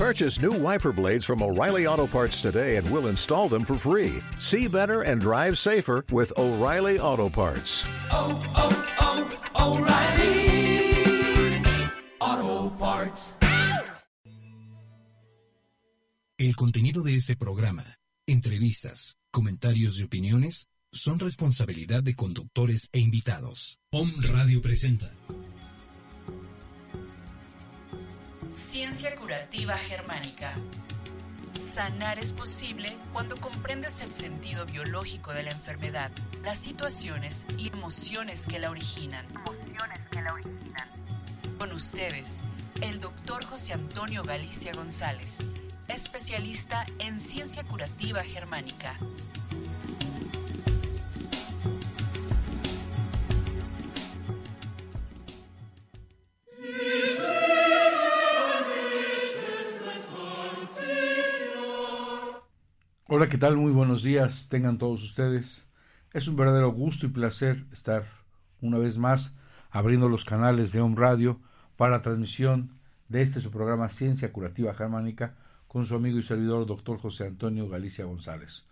Purchase new wiper blades from O'Reilly Auto Parts today and we'll install them for free. See better and drive safer with O'Reilly Auto Parts. Oh, oh, oh, O'Reilly Auto Parts. El contenido de este programa, entrevistas, comentarios y opiniones son responsabilidad de conductores e invitados. POM Radio presenta. Ciencia curativa germánica. Sanar es posible cuando comprendes el sentido biológico de la enfermedad, las situaciones y emociones que la originan. Con ustedes, el doctor José Antonio Galicia González, especialista en ciencia curativa germánica. Hola, ¿qué tal? Muy buenos días, tengan todos ustedes. Es un verdadero gusto y placer estar una vez más abriendo los canales de Home Radio para la transmisión de este su programa Ciencia Curativa Germánica con su amigo y servidor doctor José Antonio Galicia González.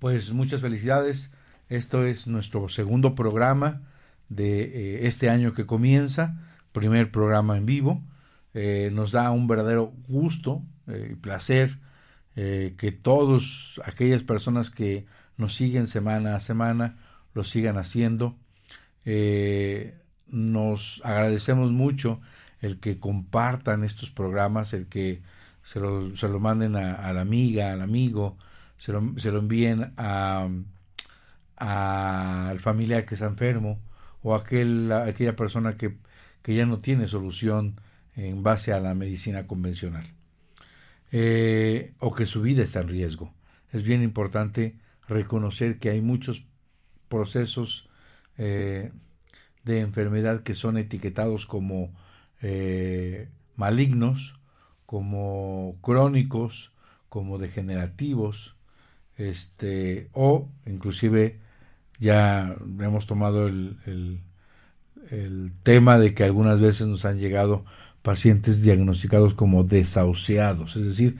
Pues muchas felicidades, esto es nuestro segundo programa de eh, este año que comienza, primer programa en vivo. Eh, nos da un verdadero gusto eh, y placer eh, que todos aquellas personas que nos siguen semana a semana lo sigan haciendo. Eh, nos agradecemos mucho el que compartan estos programas, el que se lo, se lo manden a, la amiga, al amigo, se lo, se lo envíen a, al familiar que está enfermo o a aquel, aquella persona que, que ya no tiene solución en base a la medicina convencional. Eh, o que su vida está en riesgo. Es bien importante reconocer que hay muchos procesos eh, de enfermedad que son etiquetados como eh, malignos, como crónicos, como degenerativos, este, o inclusive ya hemos tomado el, el, el tema de que algunas veces nos han llegado pacientes diagnosticados como desahuciados, es decir,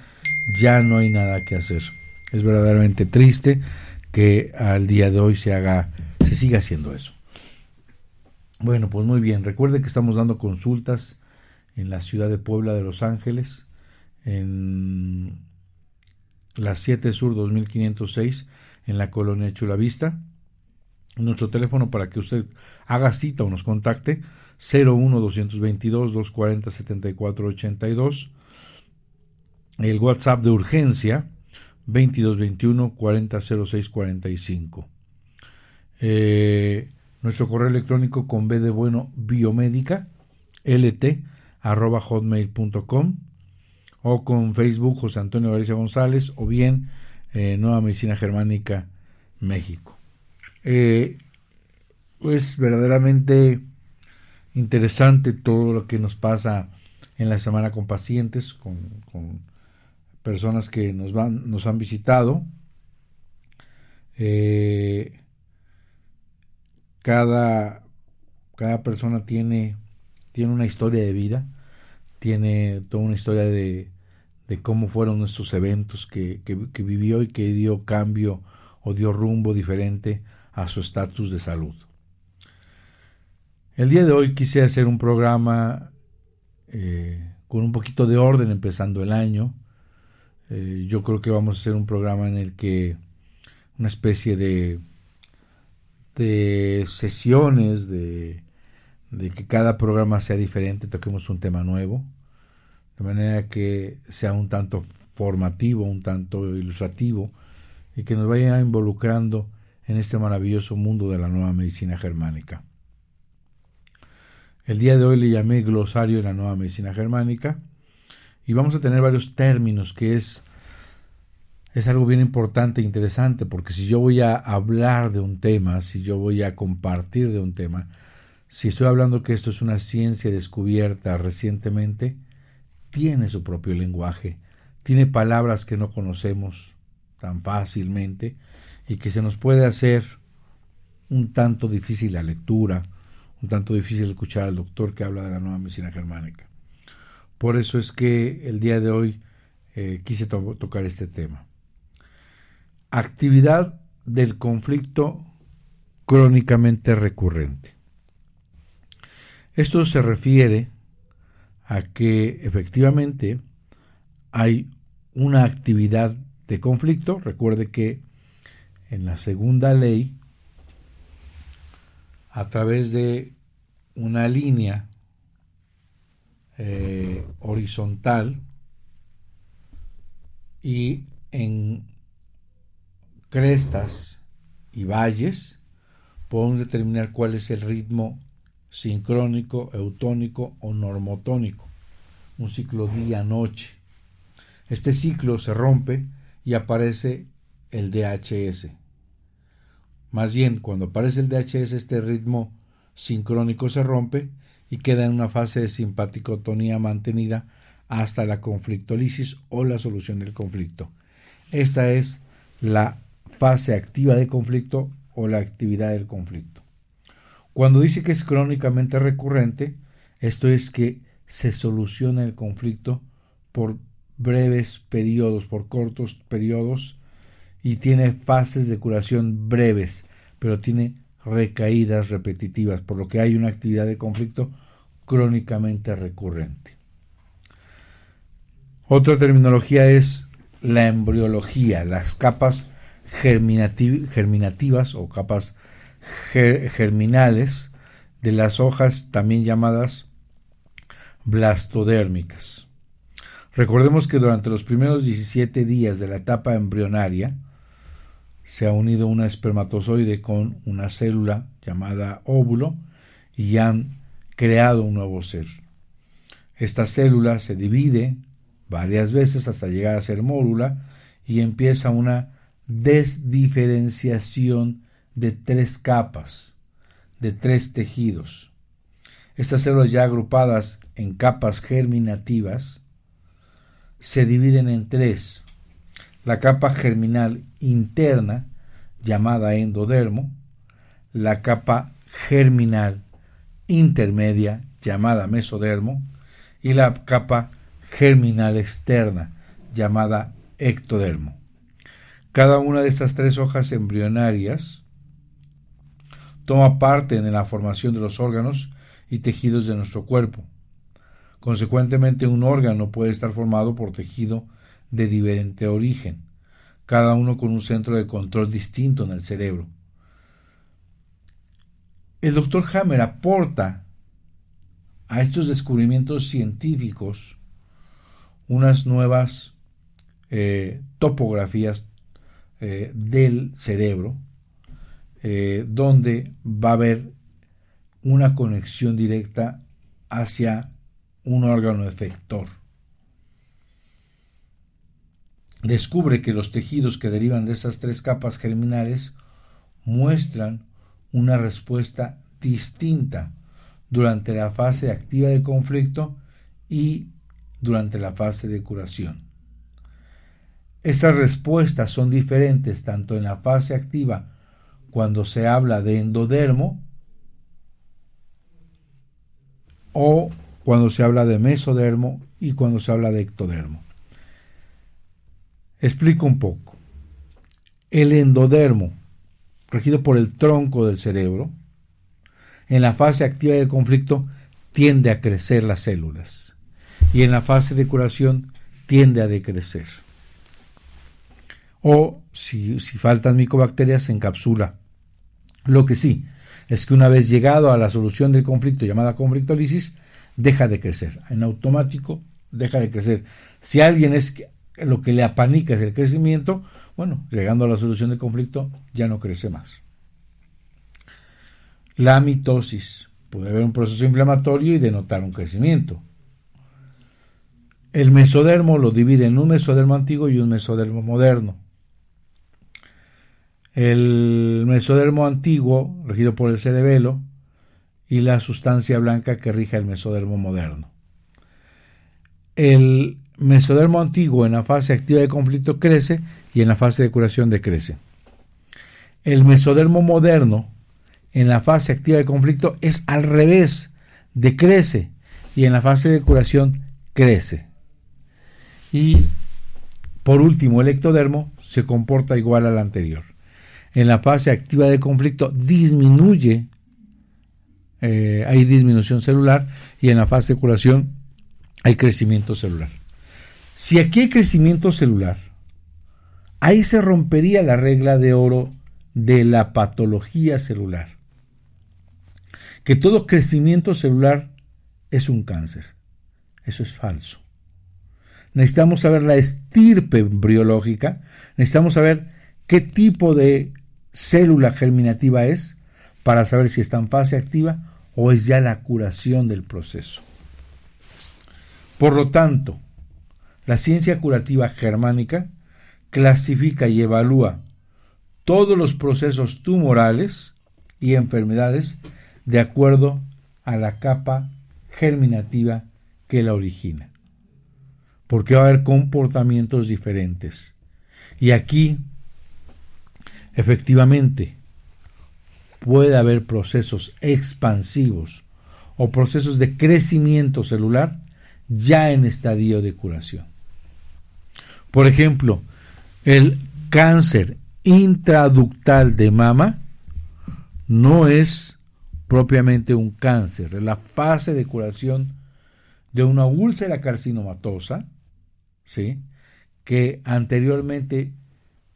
ya no hay nada que hacer. Es verdaderamente triste que al día de hoy se haga, se siga haciendo eso. Bueno, pues muy bien. Recuerde que estamos dando consultas en la ciudad de Puebla de Los Ángeles, en la 7 Sur 2506, en la colonia Chulavista. Nuestro teléfono para que usted haga cita o nos contacte 01 222 240 7482 el WhatsApp de urgencia 2221 400645 eh, nuestro correo electrónico con B de bueno biomédica lt arroba hotmail.com o con Facebook José Antonio Galicia González o bien eh, Nueva Medicina Germánica México. Eh, es verdaderamente interesante todo lo que nos pasa en la semana con pacientes, con, personas que nos, van, nos han visitado. Eh, cada, cada persona tiene, tiene una historia de vida, tiene toda una historia de, cómo fueron nuestros eventos que, que vivió y que dio cambio o dio rumbo diferente a su estatus de salud. El día de hoy quise hacer un programa eh, con un poquito de orden empezando el año. Eh, yo creo que vamos a hacer un programa en el que una especie de, de sesiones, de, de que cada programa sea diferente, toquemos un tema nuevo, de manera que sea un tanto formativo, un tanto ilustrativo y que nos vaya involucrando en este maravilloso mundo de la nueva medicina germánica. El día de hoy le llamé glosario de la nueva medicina germánica y vamos a tener varios términos que es es algo bien importante e interesante porque si yo voy a hablar de un tema, si yo voy a compartir de un tema, si estoy hablando que esto es una ciencia descubierta recientemente, tiene su propio lenguaje, tiene palabras que no conocemos tan fácilmente y que se nos puede hacer un tanto difícil la lectura, un tanto difícil escuchar al doctor que habla de la nueva medicina germánica. Por eso es que el día de hoy eh, quise tocar este tema. Actividad del conflicto crónicamente recurrente. Esto se refiere a que efectivamente hay una actividad de conflicto. Recuerde que en la segunda ley, a través de una línea eh, horizontal y en crestas y valles, podemos determinar cuál es el ritmo sincrónico, eutónico o normotónico, un ciclo día-noche. Este ciclo se rompe y aparece el DHS. Más bien, cuando aparece el DHS, este ritmo sincrónico se rompe y queda en una fase de simpaticotonía mantenida hasta la conflictolisis o la solución del conflicto. Esta es la fase activa de conflicto o la actividad del conflicto. Cuando dice que es crónicamente recurrente, esto es que se soluciona el conflicto por breves periodos, por cortos periodos, y tiene fases de curación breves, pero tiene recaídas repetitivas, por lo que hay una actividad de conflicto crónicamente recurrente. Otra terminología es la embriología, las capas germinativas o capas germinales de las hojas también llamadas blastodérmicas. Recordemos que durante los primeros 17 días de la etapa embrionaria se ha unido una espermatozoide con una célula llamada óvulo y han creado un nuevo ser. Esta célula se divide varias veces hasta llegar a ser mórula y empieza una desdiferenciación de tres capas, de tres tejidos. Estas células ya agrupadas en capas germinativas se dividen en tres. La capa germinal interna, llamada endodermo, la capa germinal intermedia, llamada mesodermo, y la capa germinal externa, llamada ectodermo. Cada una de estas tres hojas embrionarias toma parte en la formación de los órganos y tejidos de nuestro cuerpo. Consecuentemente, un órgano puede estar formado por tejido de diferente origen, cada uno con un centro de control distinto en el cerebro. El doctor Hammer aporta a estos descubrimientos científicos unas nuevas eh, topografías eh, del cerebro, eh, donde va a haber una conexión directa hacia un órgano efector. Descubre que los tejidos que derivan de esas tres capas germinales muestran una respuesta distinta durante la fase activa de conflicto y durante la fase de curación. Estas respuestas son diferentes tanto en la fase activa cuando se habla de endodermo o cuando se habla de mesodermo y cuando se habla de ectodermo. Explico un poco. El endodermo, regido por el tronco del cerebro, en la fase activa del conflicto tiende a crecer las células y en la fase de curación tiende a decrecer o si, faltan micobacterias se encapsula. Lo que sí es que una vez llegado a la solución del conflicto llamada conflictolisis, deja de crecer. En automático deja de crecer. Si alguien es lo que le apanica es el crecimiento, bueno, llegando a la solución del conflicto ya no crece más. La mitosis. Puede haber un proceso inflamatorio y denotar un crecimiento. El mesodermo lo divide en un mesodermo antiguo y un mesodermo moderno. El mesodermo antiguo, regido por el cerebelo, y la sustancia blanca que rige el mesodermo moderno. El mesodermo antiguo en la fase activa de conflicto crece y en la fase de curación decrece. El mesodermo moderno en la fase activa de conflicto es al revés, decrece y en la fase de curación crece. Y por último, el ectodermo se comporta igual al anterior. En la fase activa de conflicto disminuye, eh, hay disminución celular y en la fase de curación hay crecimiento celular. Si aquí hay crecimiento celular, ahí se rompería la regla de oro de la patología celular. Que todo crecimiento celular es un cáncer. Eso es falso. Necesitamos saber la estirpe embriológica, necesitamos saber qué tipo de célula germinativa es para saber si está en fase activa o es ya la curación del proceso. Por lo tanto, la ciencia curativa germánica clasifica y evalúa todos los procesos tumorales y enfermedades de acuerdo a la capa germinativa que la origina. Porque va a haber comportamientos diferentes. Y aquí, efectivamente, puede haber procesos expansivos o procesos de crecimiento celular ya en estadio de curación. Por ejemplo, el cáncer intraductal de mama no es propiamente un cáncer, es la fase de curación de una úlcera carcinomatosa, ¿sí? que anteriormente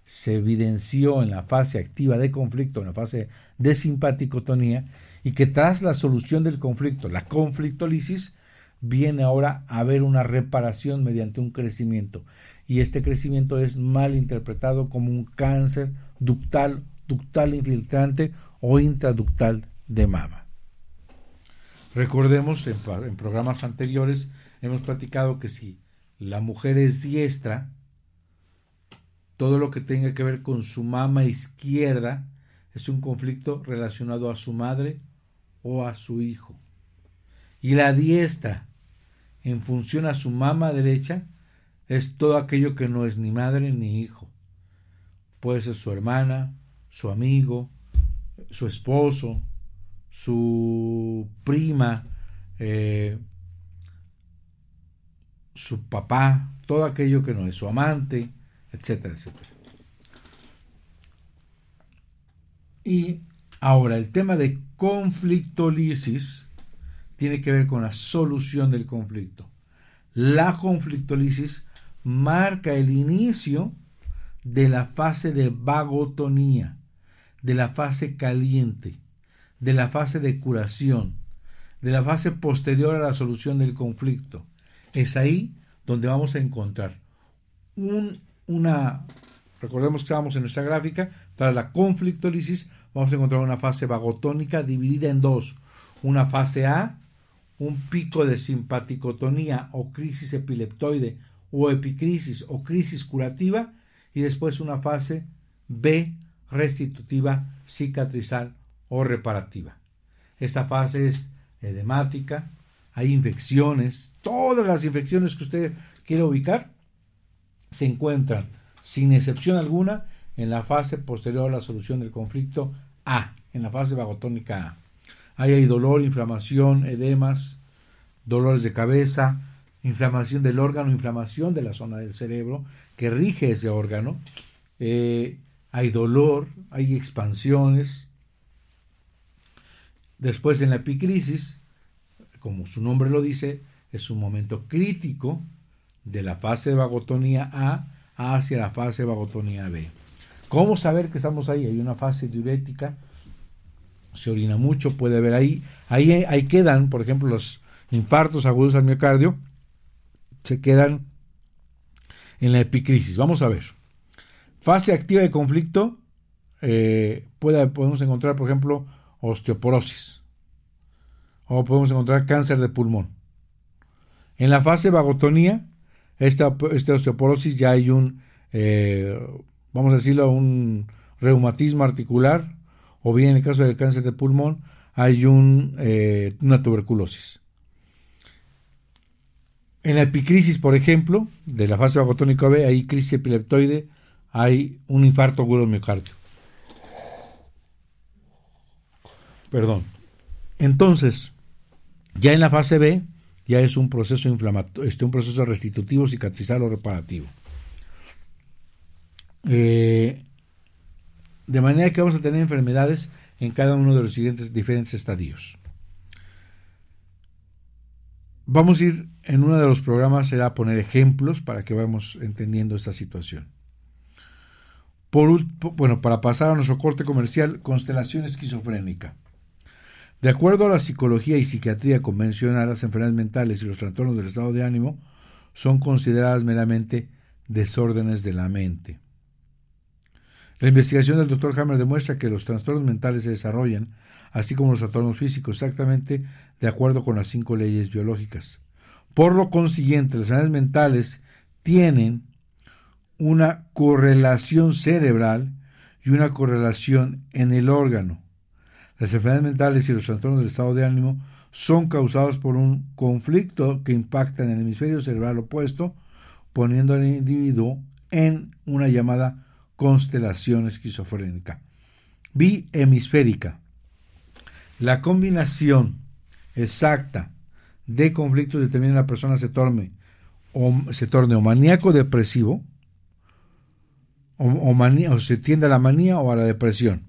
se evidenció en la fase activa de conflicto, en la fase de simpaticotonía, y que tras la solución del conflicto, la conflictolisis, viene ahora a haber una reparación mediante un crecimiento. Y este crecimiento es mal interpretado como un cáncer ductal, ductal infiltrante o intraductal de mama. Recordemos, en, en programas anteriores hemos platicado que si la mujer es diestra, todo lo que tenga que ver con su mama izquierda es un conflicto relacionado a su madre o a su hijo. Y la diestra en función a su mama derecha es todo aquello que no es ni madre ni hijo. Puede ser su hermana, su amigo, su esposo, su prima, eh, su papá, todo aquello que no es su amante, etcétera, etcétera. Y ahora el tema de conflictolisis tiene que ver con la solución del conflicto. La conflictolisis marca el inicio de la fase de vagotonía, de la fase caliente, de la fase de curación, de la fase posterior a la solución del conflicto. Es ahí donde vamos a encontrar una, recordemos que estábamos en nuestra gráfica, tras la conflictolisis vamos a encontrar una fase vagotónica dividida en dos, una fase A un pico de simpaticotonía o crisis epileptoide o epicrisis o crisis curativa y después una fase B restitutiva, cicatrizal o reparativa. Esta fase es edemática, hay infecciones, todas las infecciones que usted quiere ubicar se encuentran sin excepción alguna en la fase posterior a la solución del conflicto A, en la fase vagotónica A. Ahí hay dolor, inflamación, edemas, dolores de cabeza, inflamación del órgano, inflamación de la zona del cerebro que rige ese órgano. Eh, hay dolor, hay expansiones. Después en la epicrisis, como su nombre lo dice, es un momento crítico de la fase de vagotonía A hacia la fase de vagotonía B. ¿Cómo saber que estamos ahí? Hay una fase diurética se orina mucho, puede haber ahí, ahí, ahí quedan, por ejemplo, los infartos agudos al miocardio, se quedan en la epicrisis. Vamos a ver. Fase activa de conflicto, eh, podemos encontrar, por ejemplo, osteoporosis. O podemos encontrar cáncer de pulmón. En la fase vagotonía, esta, esta osteoporosis ya hay un, eh, vamos a decirlo, un reumatismo articular o bien en el caso del cáncer de pulmón hay un, eh, una tuberculosis. En la epicrisis, por ejemplo, de la fase vagotónica B, hay crisis epileptoide, hay un infarto agudo miocardio. Perdón. Entonces, ya en la fase B ya es un proceso inflamatorio, este, un proceso restitutivo, cicatrizal o reparativo. Eh, de manera que vamos a tener enfermedades en cada uno de los siguientes diferentes estadios. Vamos a ir en uno de los programas, será poner ejemplos para que vayamos entendiendo esta situación. Por, bueno, para pasar a nuestro corte comercial, constelación esquizofrénica. De acuerdo a la psicología y psiquiatría convencional, las enfermedades mentales y los trastornos del estado de ánimo son consideradas meramente desórdenes de la mente. La investigación del Dr. Hammer demuestra que los trastornos mentales se desarrollan, así como los trastornos físicos, exactamente de acuerdo con las cinco leyes biológicas. Por lo consiguiente, las enfermedades mentales tienen una correlación cerebral y una correlación en el órgano. Las enfermedades mentales y los trastornos del estado de ánimo son causados por un conflicto que impacta en el hemisferio cerebral opuesto, poniendo al individuo en una llamada constelación esquizofrénica. Bihemisférica. La combinación exacta de conflictos determina que la persona se torne o, se torne o maníaco depresivo o, o se tiende a la manía o a la depresión,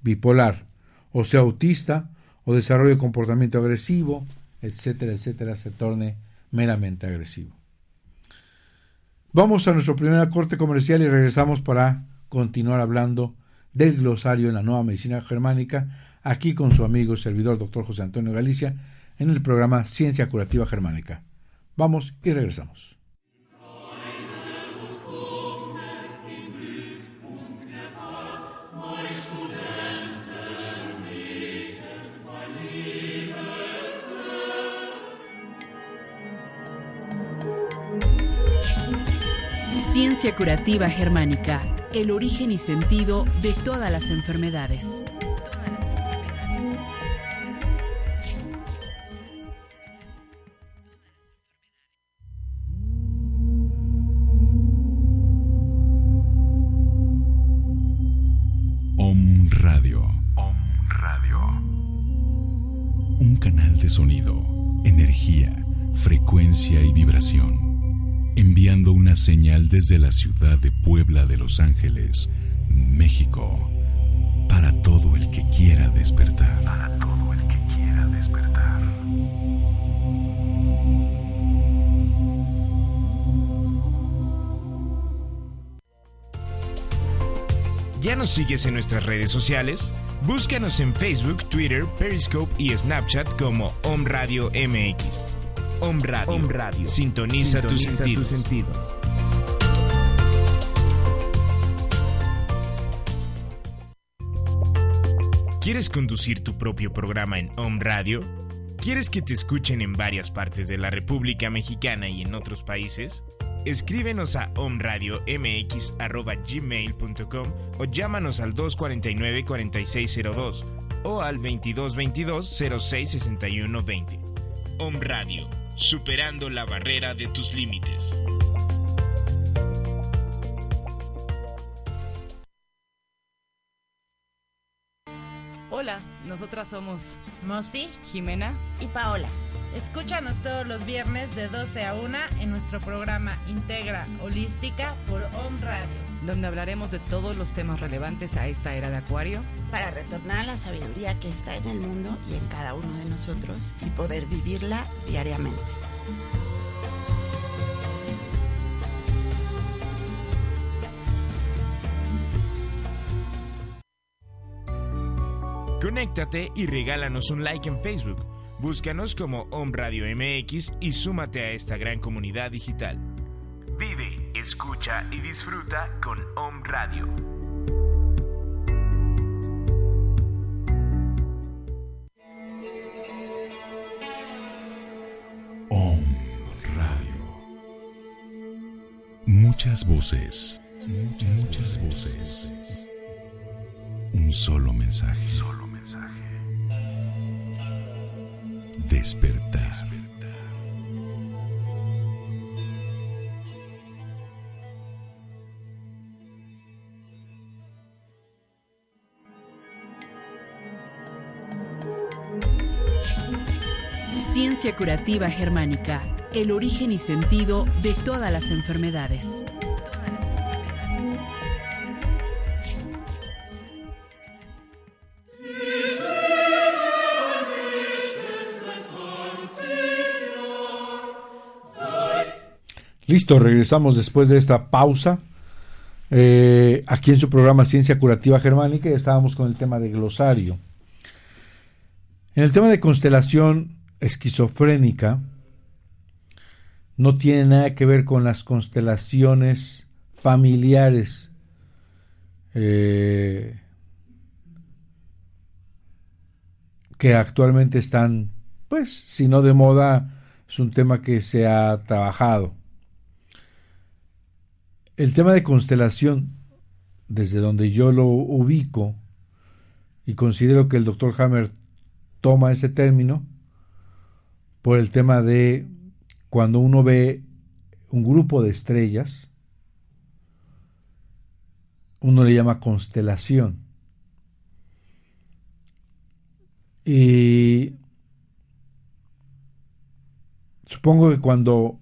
bipolar, o sea autista o desarrolle comportamiento agresivo, etcétera, etcétera, se torne meramente agresivo. Vamos a nuestro primer corte comercial y regresamos para continuar hablando del glosario en la nueva medicina germánica, aquí con su amigo y servidor doctor José Antonio Galicia, en el programa Ciencia Curativa Germánica. Vamos y regresamos. Ciencia Curativa Germánica, el origen y sentido de todas las enfermedades. Enviando una señal desde la ciudad de Puebla de Los Ángeles, México, para todo el que quiera despertar. Para todo el que quiera despertar. ¿Ya nos sigues en nuestras redes sociales? Búscanos en Facebook, Twitter, Periscope y Snapchat como Om Radio MX. Om Radio. Sintoniza, tu sentido. ¿Quieres conducir tu propio programa en Om Radio? ¿Quieres que te escuchen en varias partes de la República Mexicana y en otros países? Escríbenos a omradiomx.gmail.com o llámanos al 249-4602 o al 2222-066120. Om Radio superando la barrera de tus límites. Hola, nosotras somos Mosi, Jimena y Paola. Escúchanos todos los viernes de 12 a 1 en nuestro programa Integra Holística por On Radio donde hablaremos de todos los temas relevantes a esta era de Acuario. Para retornar a la sabiduría que está en el mundo y en cada uno de nosotros y poder vivirla diariamente. Conéctate y regálanos un like en Facebook. Búscanos como Om Radio MX y súmate a esta gran comunidad digital. Vive, escucha y disfruta con Om Radio. Om Radio. Muchas voces. Muchas, muchas voces. Un solo mensaje. Solo mensaje. Despertar. Ciencia curativa germánica, el origen y sentido de todas las enfermedades. Listo, regresamos después de esta pausa. Eh, aquí en su programa Ciencia Curativa Germánica estábamos con el tema de glosario. En el tema de constelación esquizofrénica, no tiene nada que ver con las constelaciones familiares. eh, que actualmente están, pues, si no de moda, es un tema que se ha trabajado. El tema de constelación, desde donde yo lo ubico, y considero que el doctor Hammer toma ese término, por el tema de cuando uno ve un grupo de estrellas, uno le llama constelación. Y supongo que cuando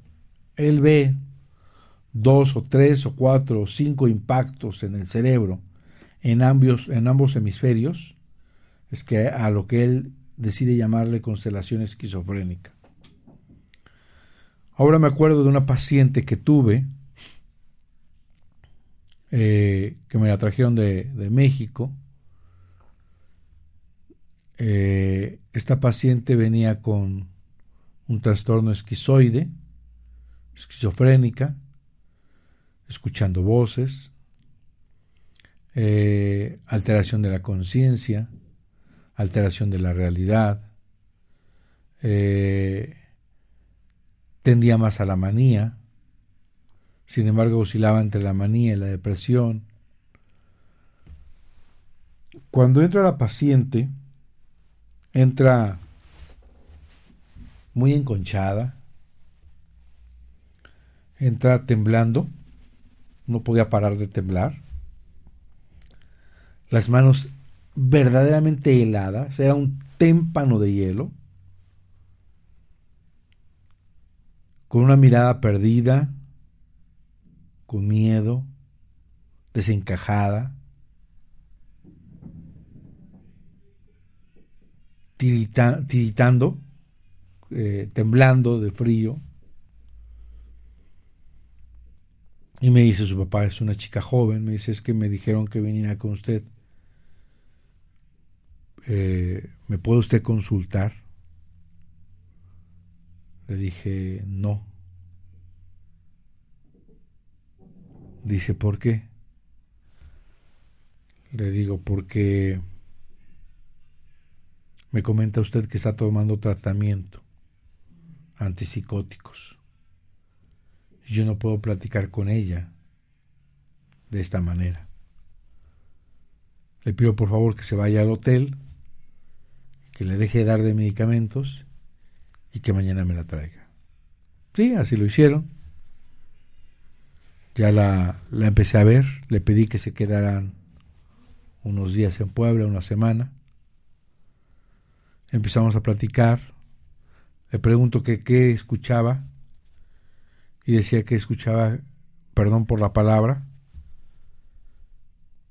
él ve dos o tres o cuatro o cinco impactos en el cerebro en ambos, en ambos hemisferios, es que a lo que él decide llamarle constelación esquizofrénica. Ahora me acuerdo de una paciente que tuve, eh, que me la trajeron de, de México. Eh, esta paciente venía con un trastorno esquizoide, esquizofrénica, escuchando voces, eh, alteración de la conciencia, alteración de la realidad, eh, tendía más a la manía, sin embargo oscilaba entre la manía y la depresión. Cuando entra la paciente, entra muy enconchada, entra temblando, no podía parar de temblar, las manos verdaderamente heladas, era un témpano de hielo, con una mirada perdida, con miedo, desencajada, tirita, tiritando, eh, temblando de frío. Y me dice su papá, es una chica joven, me dice, es que me dijeron que viniera con usted. Eh, ¿Me puede usted consultar? Le dije, no. Dice, ¿por qué? Le digo, porque me comenta usted que está tomando tratamiento antipsicóticos. Yo no puedo platicar con ella de esta manera. Le pido por favor que se vaya al hotel, que le deje de dar de medicamentos y que mañana me la traiga. Sí, así lo hicieron. Ya la, la empecé a ver, le pedí que se quedaran unos días en Puebla, una semana. Empezamos a platicar. Le pregunto que qué escuchaba y decía que escuchaba, perdón por la palabra,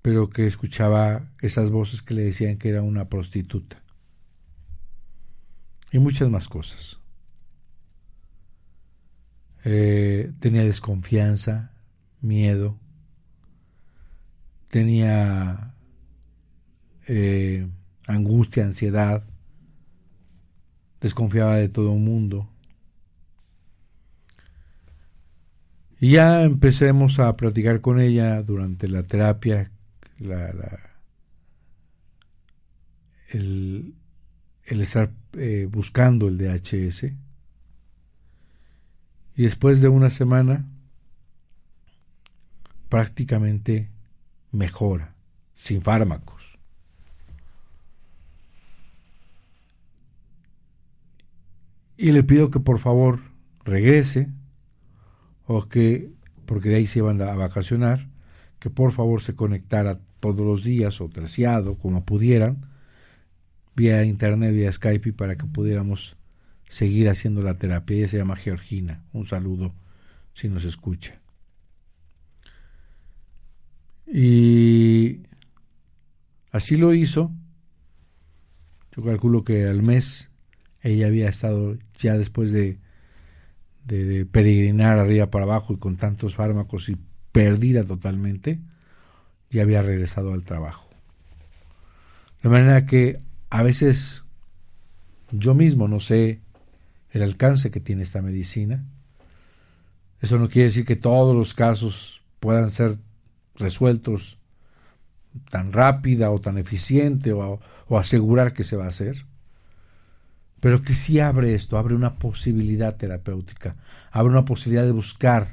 pero que escuchaba esas voces que le decían que era una prostituta. Y muchas más cosas. Eh, tenía desconfianza, miedo, tenía eh, angustia, ansiedad, desconfiaba de todo el mundo. Y ya empecemos a platicar con ella durante la terapia, la, la, el, el, estar eh, buscando el DHS. Y después de una semana, prácticamente mejora, sin fármacos. Y le pido que por favor regrese o que, porque de ahí se iban a vacacionar, que por favor se conectara todos los días o terciado, como pudieran, vía internet, vía Skype, para que pudiéramos seguir haciendo la terapia. Ella se llama Georgina. Un saludo si nos escucha. Y así lo hizo. Yo calculo que al mes ella había estado ya después de, de, peregrinar arriba para abajo y con tantos fármacos y perdida totalmente, ya había regresado al trabajo. De manera que a veces yo mismo no sé el alcance que tiene esta medicina. Eso no quiere decir que todos los casos puedan ser resueltos tan rápida o tan eficiente o, asegurar que se va a hacer. Pero que sí abre esto, abre una posibilidad terapéutica, abre una posibilidad de buscar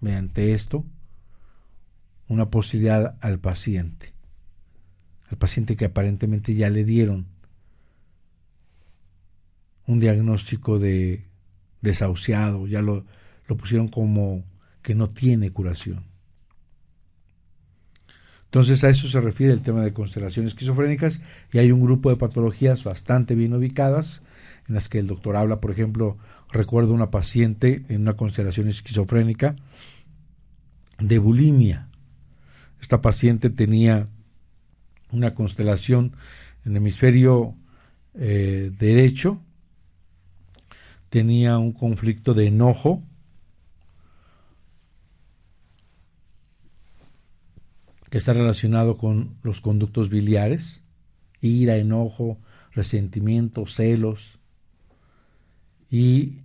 mediante esto una posibilidad al paciente, al paciente que aparentemente ya le dieron un diagnóstico de desahuciado, ya lo, lo pusieron como que no tiene curación. Entonces a eso se refiere el tema de constelaciones esquizofrénicas y hay un grupo de patologías bastante bien ubicadas en las que el doctor habla, por ejemplo, recuerdo una paciente en una constelación esquizofrénica de bulimia. Esta paciente tenía una constelación en el hemisferio eh, derecho, tenía un conflicto de enojo. que está relacionado con los conductos biliares, ira, enojo, resentimiento, celos, y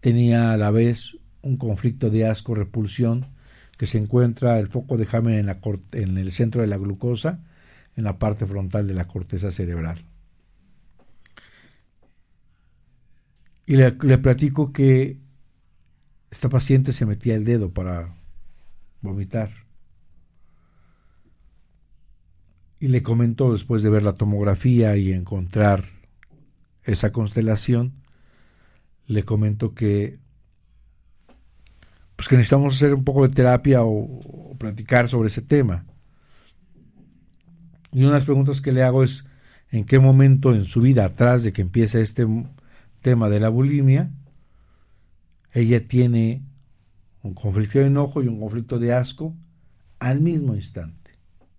tenía a la vez un conflicto de asco-repulsión que se encuentra el foco de Hammer en, la, en el centro de la glucosa, en la parte frontal de la corteza cerebral. Y le, platico que esta paciente se metía el dedo para vomitar y le comentó después de ver la tomografía y encontrar esa constelación, le comentó que pues que necesitamos hacer un poco de terapia o, platicar sobre ese tema. Y una de las preguntas que le hago es en qué momento en su vida, atrás de que empiece este tema de la bulimia, ella tiene un conflicto de enojo y un conflicto de asco al mismo instante,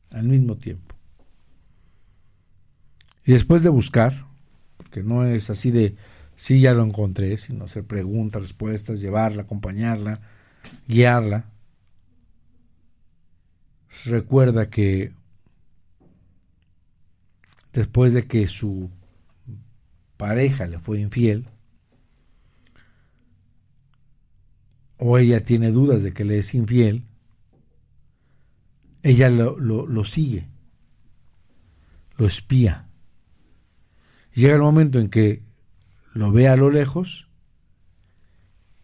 al mismo tiempo. Y después de buscar, porque no es así de, sí, ya lo encontré, sino hacer preguntas, respuestas, llevarla, acompañarla, guiarla, recuerda que después de que su pareja le fue infiel, o ella tiene dudas de que le es infiel, ella lo, lo, sigue, lo espía llega el momento en que lo ve a lo lejos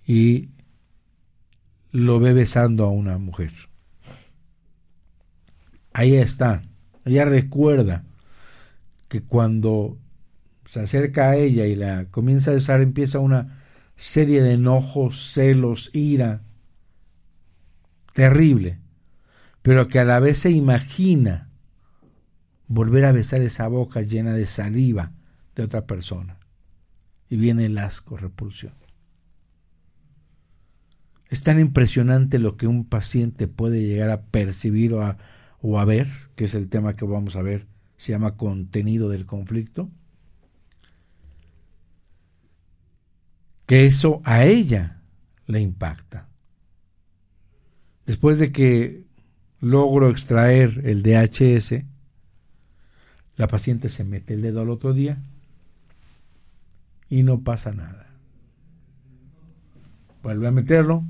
y lo ve besando a una mujer. Ahí está. Ella recuerda que cuando se acerca a ella y la comienza a besar empieza una serie de enojos, celos, ira terrible, pero que a la vez se imagina volver a besar esa boca llena de saliva de otra persona. Y viene el asco, repulsión. Es tan impresionante lo que un paciente puede llegar a percibir o a, o a ver, que es el tema que vamos a ver, se llama contenido del conflicto, que eso a ella le impacta. Después de que logro extraer el DHS, la paciente se mete el dedo al otro día y no pasa nada. Vuelve a meterlo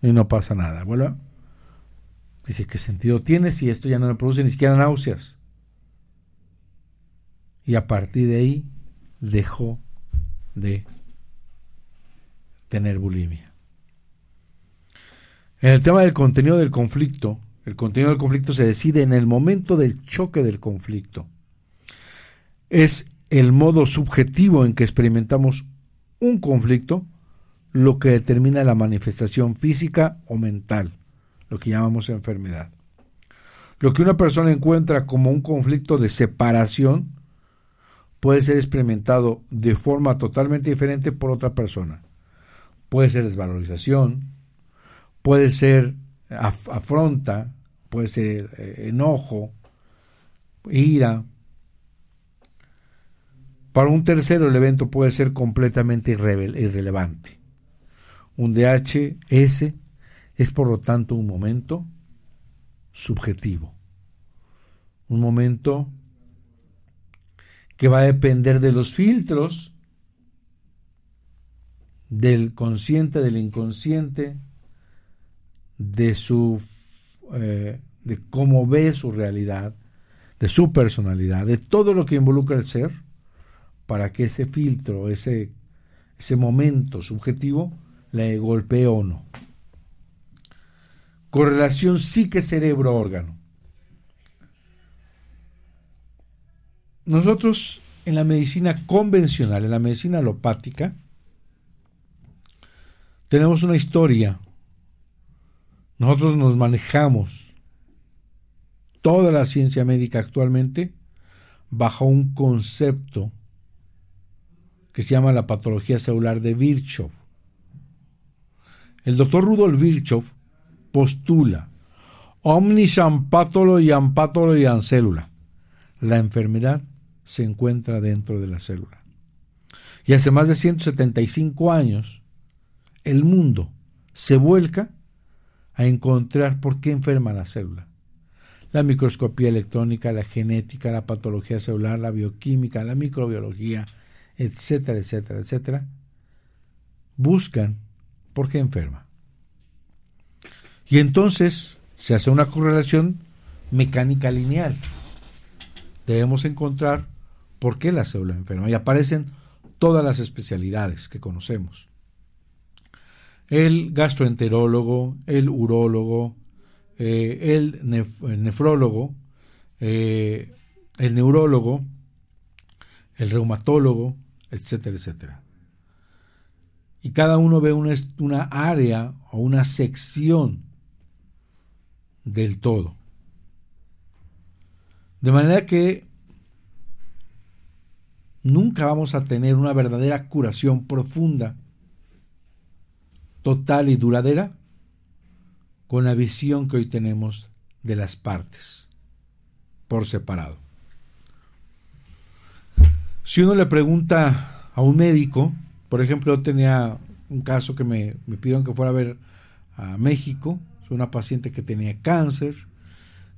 y no pasa nada. Vuelve. Dice, ¿qué sentido tiene si esto ya no me produce ni siquiera náuseas? Y a partir de ahí dejó de tener bulimia. En el tema del contenido del conflicto, el contenido del conflicto se decide en el momento del choque del conflicto. Es el modo subjetivo en que experimentamos un conflicto lo que determina la manifestación física o mental, lo que llamamos enfermedad. Lo que una persona encuentra como un conflicto de separación puede ser experimentado de forma totalmente diferente por otra persona. Puede ser desvalorización, puede ser afronta, puede ser eh, enojo, ira. Para un tercero el evento puede ser completamente irrelevante. Un DHS es por lo tanto un momento subjetivo, un momento que va a depender de los filtros del consciente, del inconsciente, de su eh, de cómo ve su realidad, de su personalidad, de todo lo que involucra el ser, para que ese filtro, ese, ese momento subjetivo, le golpee o no. Correlación psique-cerebro-órgano. Nosotros en la medicina convencional, en la medicina alopática, tenemos una historia. Nosotros nos manejamos toda la ciencia médica actualmente bajo un concepto que se llama la patología celular de Virchow. El doctor Rudolf Virchow postula omnis ampátolo y ampátolo y célula. La enfermedad se encuentra dentro de la célula. Y hace más de 175 años, el mundo se vuelca a encontrar por qué enferma la célula. La microscopía electrónica, la genética, la patología celular, la bioquímica, la microbiología, etcétera, etcétera, etcétera, buscan por qué enferma. Y entonces se hace una correlación mecánica lineal. Debemos encontrar por qué la célula enferma. Y aparecen todas las especialidades que conocemos. El gastroenterólogo, el urólogo, eh, el, nefrólogo, eh, el neurólogo, el reumatólogo, etcétera, etcétera. Y cada uno ve una, una área o una sección del todo. De manera que nunca vamos a tener una verdadera curación profunda, total y duradera con la visión que hoy tenemos de las partes por separado. Si uno le pregunta a un médico, por ejemplo, yo tenía un caso que me, me pidieron que fuera a ver a México, una paciente que tenía cáncer,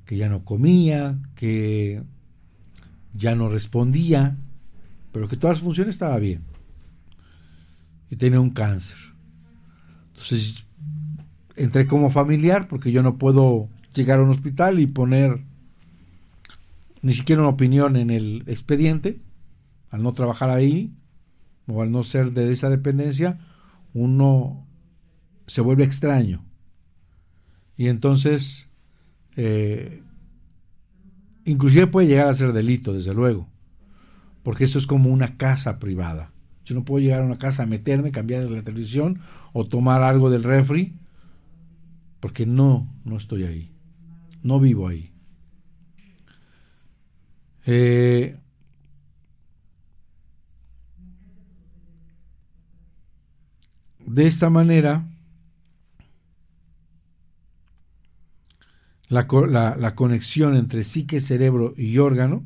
que ya no comía, que ya no respondía, pero que todas las funciones estaba bien. Y tenía un cáncer. Entonces, entré como familiar porque yo no puedo llegar a un hospital y poner ni siquiera una opinión en el expediente, al no trabajar ahí o al no ser de esa dependencia, uno se vuelve extraño. Y entonces, eh, inclusive puede llegar a ser delito, desde luego porque esto es como una casa privada. Yo no puedo llegar a una casa a meterme, cambiar la televisión o tomar algo del refri, porque no, no estoy ahí. No vivo ahí. Eh, de esta manera, la, la, la conexión entre psique, cerebro y órgano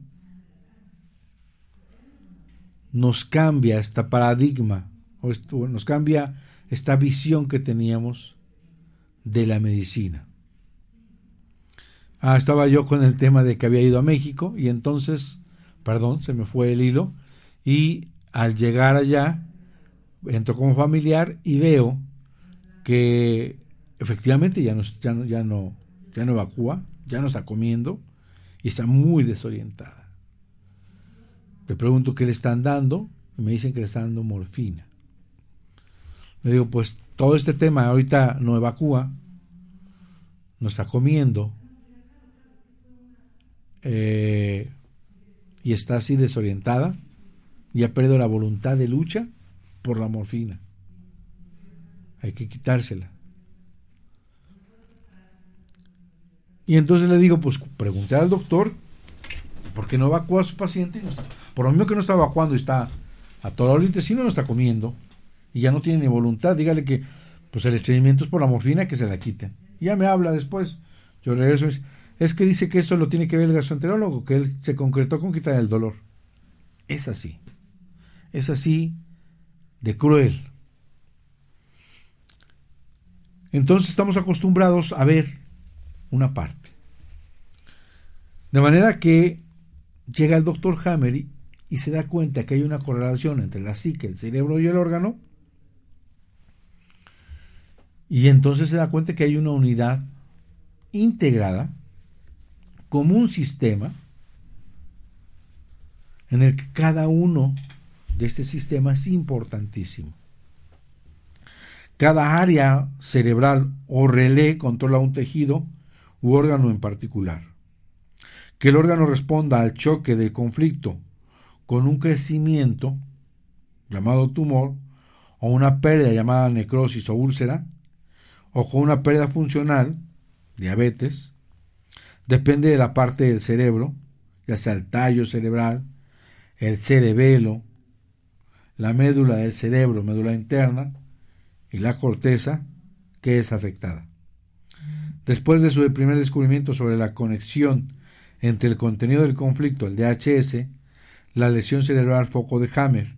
nos cambia este paradigma, o nos cambia esta visión que teníamos de la medicina. Ah, estaba yo con el tema de que había ido a México y entonces, perdón, se me fue el hilo y al llegar allá entro como familiar y veo que efectivamente ya no, ya no, ya no, ya no evacúa, ya no está comiendo y está muy desorientada. Le pregunto qué le están dando y me dicen que le están dando morfina. Le digo, pues todo este tema ahorita no evacúa, no está comiendo eh, y está así desorientada y ha perdido la voluntad de lucha por la morfina. Hay que quitársela. Y entonces le digo, pues pregunté al doctor por qué no evacúa a su paciente y no está Por lo mismo que no está evacuando y está a todo el intestino, no está comiendo y ya no tiene ni voluntad, dígale que pues el estreñimiento es por la morfina que se la quiten. Y ya me habla después. Yo regreso y dice, es que dice que eso lo tiene que ver el gastroenterólogo, que él se concretó con quitar el dolor. Es así. Es así de cruel. Entonces estamos acostumbrados a ver una parte. De manera que llega el doctor Hammer y, se da cuenta que hay una correlación entre la psique, el cerebro y el órgano. Y entonces se da cuenta que hay una unidad integrada como un sistema en el que cada uno de este sistema es importantísimo. Cada área cerebral o relé controla un tejido u órgano en particular. Que el órgano responda al choque del conflicto con un crecimiento llamado tumor o una pérdida llamada necrosis o úlcera o con una pérdida funcional, diabetes, depende de la parte del cerebro, ya sea el tallo cerebral, el cerebelo, la médula del cerebro, médula interna, y la corteza que es afectada. Después de su primer descubrimiento sobre la conexión entre el contenido del conflicto, el DHS, la lesión cerebral foco de Hammer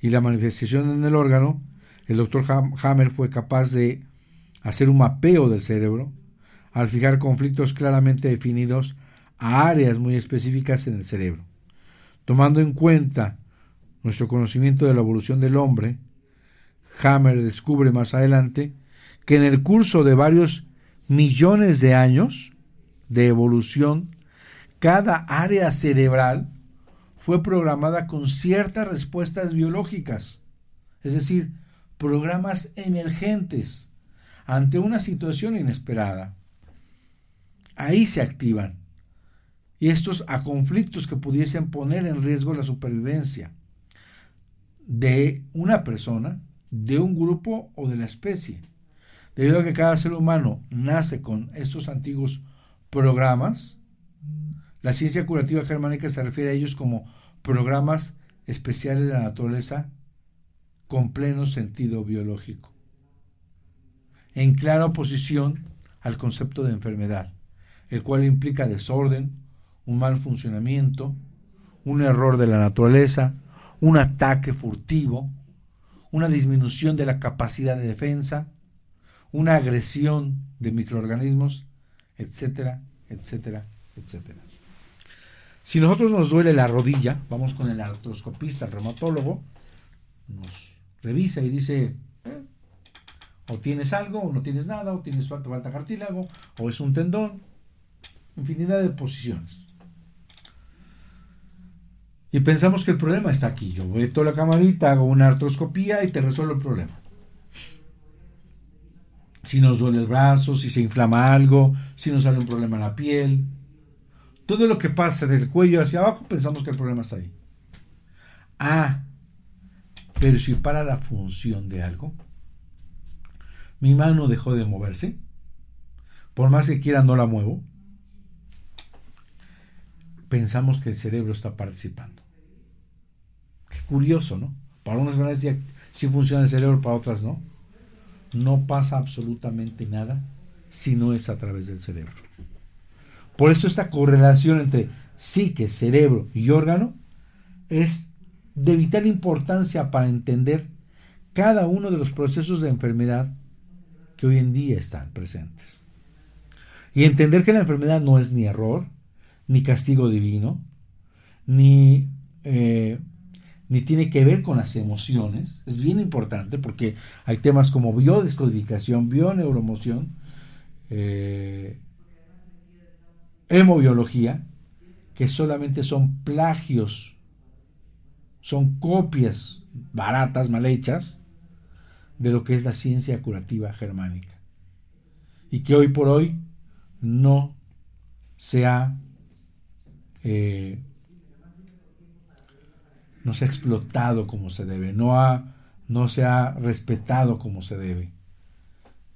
y la manifestación en el órgano, el doctor Hammer fue capaz de hacer un mapeo del cerebro al fijar conflictos claramente definidos a áreas muy específicas en el cerebro. Tomando en cuenta nuestro conocimiento de la evolución del hombre, Hammer descubre más adelante que en el curso de varios millones de años de evolución, cada área cerebral fue programada con ciertas respuestas biológicas, es decir, programas emergentes ante una situación inesperada. Ahí se activan y estos a conflictos que pudiesen poner en riesgo la supervivencia de una persona de un grupo o de la especie. Debido a que cada ser humano nace con estos antiguos programas, la ciencia curativa germánica se refiere a ellos como programas especiales de la naturaleza con pleno sentido biológico, en clara oposición al concepto de enfermedad, el cual implica desorden, un mal funcionamiento, un error de la naturaleza, un ataque furtivo, una disminución de la capacidad de defensa, una agresión de microorganismos, etcétera, etcétera, etcétera. Si nosotros nos duele la rodilla, vamos con el artroscopista, el reumatólogo, nos revisa y dice, eh, o tienes algo, o no tienes nada, o tienes falta, falta cartílago, o es un tendón, infinidad de posiciones. Y pensamos que el problema está aquí. Yo voy a la camarita, hago una artroscopía y te resuelvo el problema. Si nos duele el brazo, si se inflama algo, si nos sale un problema en la piel. Todo lo que pasa del cuello hacia abajo, pensamos que el problema está ahí. Ah, pero si para la función de algo, mi mano dejó de moverse, por más que quiera no la muevo, pensamos que el cerebro está participando. Qué curioso, ¿no? Para unas personas sí, funciona el cerebro, para otras no. No pasa absolutamente nada si no es a través del cerebro. Por eso esta correlación entre psique, cerebro y órgano es de vital importancia para entender cada uno de los procesos de enfermedad que hoy en día están presentes. Y entender que la enfermedad no es ni error, ni castigo divino, ni eh, ni tiene que ver con las emociones. Es bien importante porque hay temas como biodescodificación, bioneuromoción, eh, hemobiología, que solamente son plagios, son copias baratas, mal hechas, de lo que es la ciencia curativa germánica. Y que hoy por hoy no se ha eh, no se ha explotado como se debe, no, ha, no se ha respetado como se debe.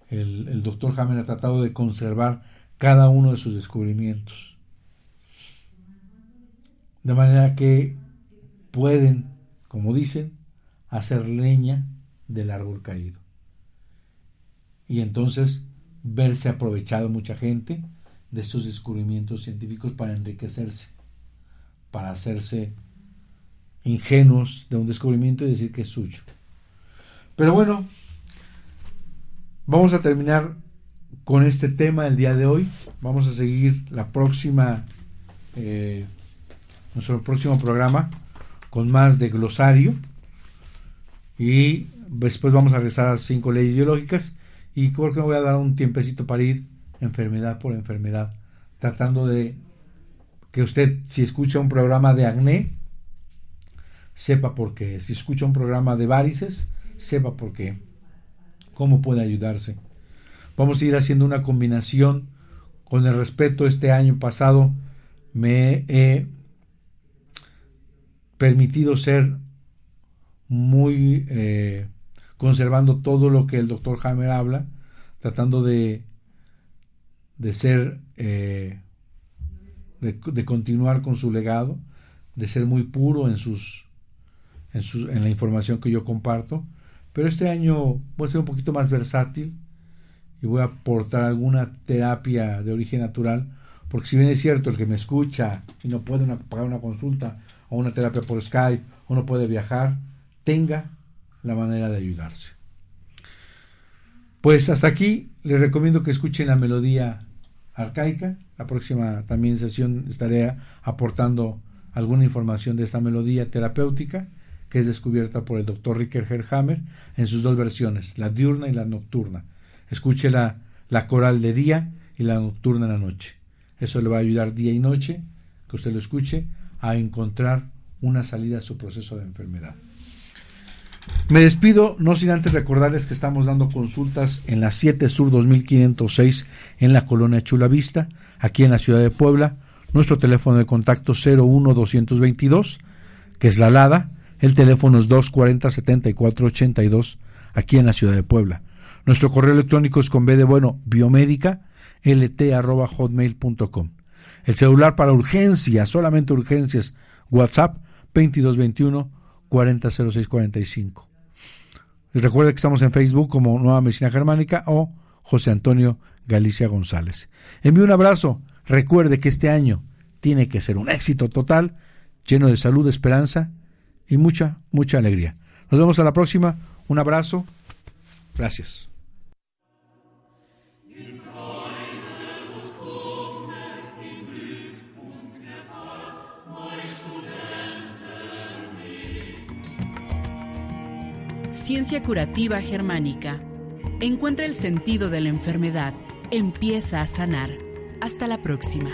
El, doctor Hammer ha tratado de conservar cada uno de sus descubrimientos. De manera que pueden, como dicen, hacer leña del árbol caído. Y entonces verse aprovechado mucha gente de estos descubrimientos científicos para enriquecerse, para hacerse ingenuos de un descubrimiento y decir que es suyo. Pero bueno, vamos a terminar con este tema el día de hoy. Vamos a seguir la próxima, eh, nuestro próximo programa con más de glosario y después vamos a regresar a cinco leyes biológicas y creo que me voy a dar un tiempecito para ir enfermedad por enfermedad, tratando de que usted, si escucha un programa de acné, sepa por qué. Si escucha un programa de varices, sepa por qué. Cómo puede ayudarse. Vamos a ir haciendo una combinación con el respeto. Este año pasado me he permitido ser muy eh, conservando todo lo que el doctor Hammer habla, tratando de, de ser, eh, de, continuar con su legado, de ser muy puro en sus, en, en la información que yo comparto. Pero este año voy a ser un poquito más versátil y voy a aportar alguna terapia de origen natural, porque si bien es cierto el que me escucha y no puede pagar una consulta o una terapia por Skype o no puede viajar, tenga la manera de ayudarse. Pues hasta aquí les recomiendo que escuchen la melodía arcaica. La próxima también sesión estaré aportando alguna información de esta melodía terapéutica que es descubierta por el doctor Ricker Herhammer en sus dos versiones, la diurna y la nocturna. Escuche la, la coral de día y la nocturna en la noche. Eso le va a ayudar día y noche, que usted lo escuche, a encontrar una salida a su proceso de enfermedad. Me despido, no sin antes recordarles que estamos dando consultas en la 7 Sur 2506 en la colonia Chula Vista, aquí en la ciudad de Puebla. Nuestro teléfono de contacto 01222, que es la LADA. El teléfono es 240 7482, aquí en la ciudad de Puebla. Nuestro correo electrónico es con B de bueno, biomédica, lt arroba hotmail.com. El celular para urgencias, solamente urgencias, WhatsApp 2221 400645. Y recuerde que estamos en Facebook como Nueva Medicina Germánica o José Antonio Galicia González. Envío un abrazo. Recuerde que este año tiene que ser un éxito total, lleno de salud, esperanza y mucha, mucha alegría. Nos vemos a la próxima. Un abrazo. Gracias. Ciencia Curativa Germánica. Encuentra el sentido de la enfermedad. Empieza a sanar. Hasta la próxima.